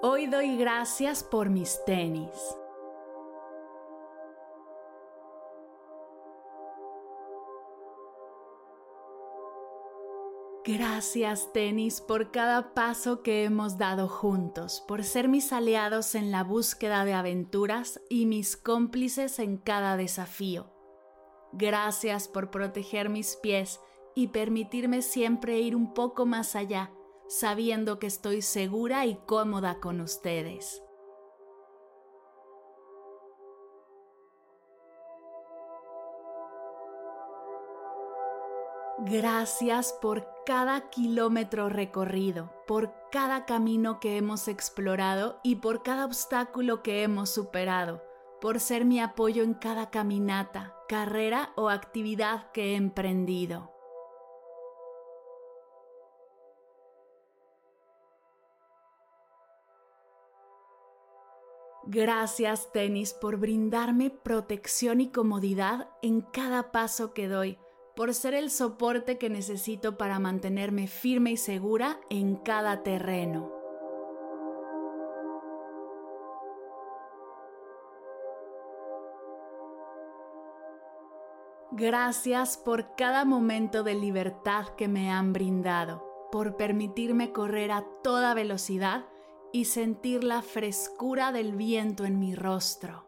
Hoy doy gracias por mis tenis. Gracias tenis por cada paso que hemos dado juntos, por ser mis aliados en la búsqueda de aventuras y mis cómplices en cada desafío. Gracias por proteger mis pies y permitirme siempre ir un poco más allá sabiendo que estoy segura y cómoda con ustedes. Gracias por cada kilómetro recorrido, por cada camino que hemos explorado y por cada obstáculo que hemos superado, por ser mi apoyo en cada caminata, carrera o actividad que he emprendido. Gracias tenis por brindarme protección y comodidad en cada paso que doy, por ser el soporte que necesito para mantenerme firme y segura en cada terreno. Gracias por cada momento de libertad que me han brindado, por permitirme correr a toda velocidad y sentir la frescura del viento en mi rostro.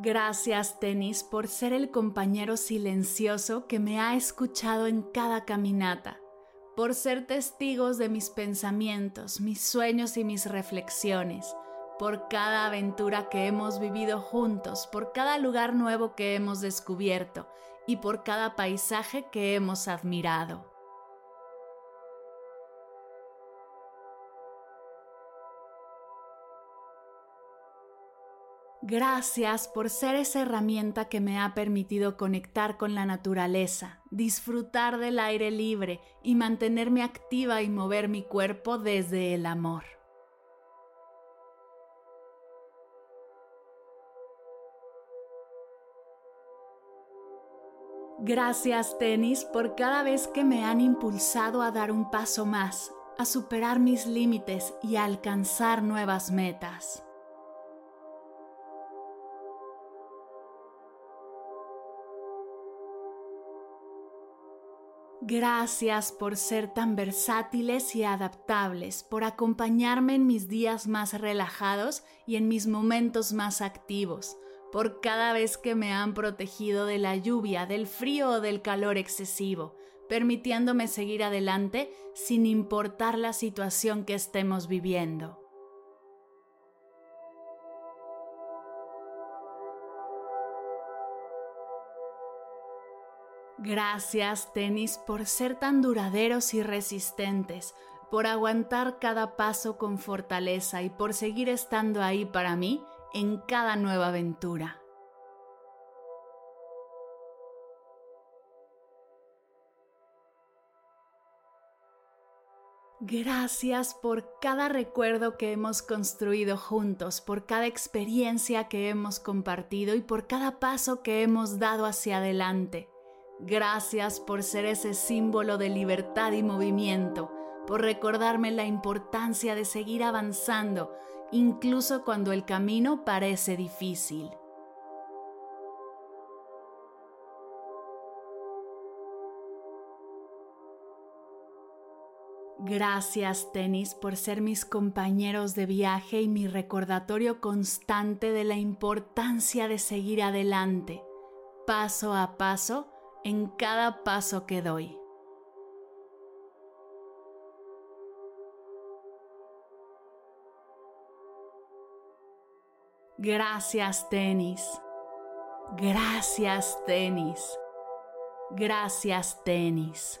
Gracias tenis por ser el compañero silencioso que me ha escuchado en cada caminata, por ser testigos de mis pensamientos, mis sueños y mis reflexiones por cada aventura que hemos vivido juntos, por cada lugar nuevo que hemos descubierto y por cada paisaje que hemos admirado. Gracias por ser esa herramienta que me ha permitido conectar con la naturaleza, disfrutar del aire libre y mantenerme activa y mover mi cuerpo desde el amor. Gracias tenis por cada vez que me han impulsado a dar un paso más, a superar mis límites y a alcanzar nuevas metas. Gracias por ser tan versátiles y adaptables, por acompañarme en mis días más relajados y en mis momentos más activos, por cada vez que me han protegido de la lluvia, del frío o del calor excesivo, permitiéndome seguir adelante sin importar la situación que estemos viviendo. Gracias, tenis, por ser tan duraderos y resistentes, por aguantar cada paso con fortaleza y por seguir estando ahí para mí en cada nueva aventura. Gracias por cada recuerdo que hemos construido juntos, por cada experiencia que hemos compartido y por cada paso que hemos dado hacia adelante. Gracias por ser ese símbolo de libertad y movimiento, por recordarme la importancia de seguir avanzando incluso cuando el camino parece difícil. Gracias, tenis, por ser mis compañeros de viaje y mi recordatorio constante de la importancia de seguir adelante, paso a paso, en cada paso que doy. Gracias tenis. Gracias tenis. Gracias tenis.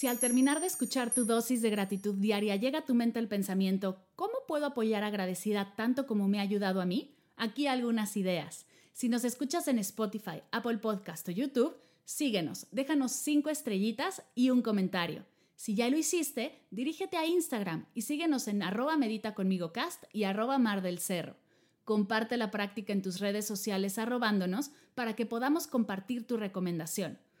Si al terminar de escuchar tu dosis de gratitud diaria llega a tu mente el pensamiento, ¿cómo puedo apoyar agradecida tanto como me ha ayudado a mí? Aquí algunas ideas. Si nos escuchas en Spotify, Apple Podcast o YouTube, síguenos, déjanos cinco estrellitas y un comentario. Si ya lo hiciste, dirígete a Instagram y síguenos en arroba medita conmigo cast y arroba mar del cerro. Comparte la práctica en tus redes sociales arrobándonos para que podamos compartir tu recomendación